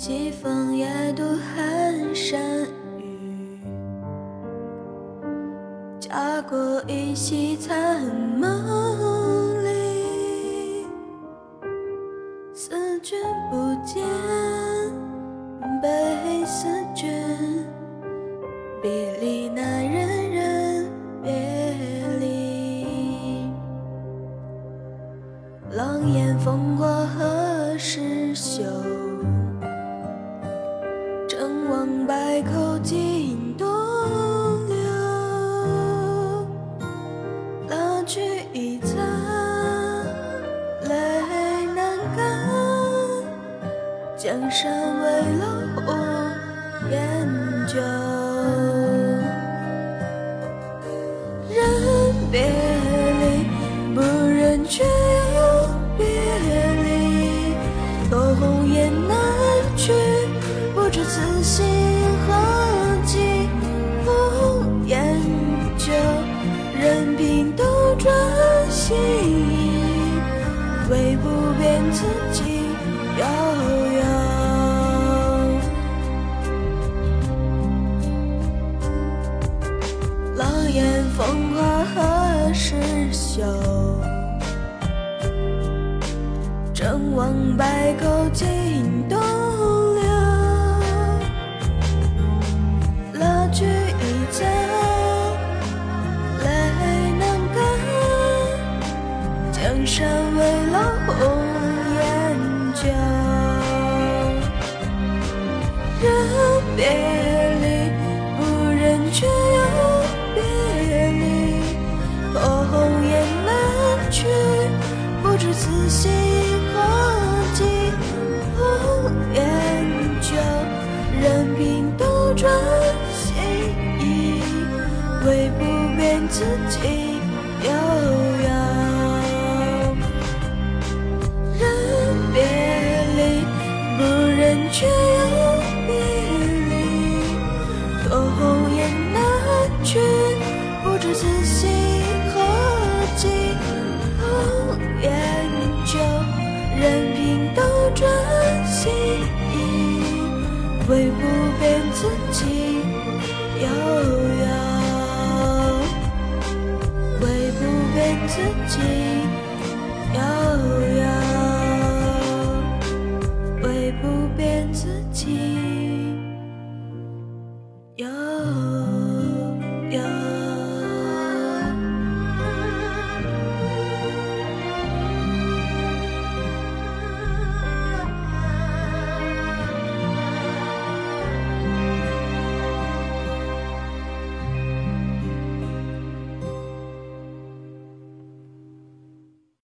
西风夜渡寒山雨家国依稀残梦里思君不见悲思君别离难忍忍别离。狼烟烽火何时休郑王败寇尽东流，蜡炬已残，泪难干。江山未老红颜旧唯不变自己悠悠。狼烟风华何时休？成王败寇尽红颜旧，人别离，不忍却又别离，托鸿雁南去，不知此心何寄。红颜旧，任凭斗转星移，唯不变，此情悠悠。唯不变自己悠悠，唯不变自己。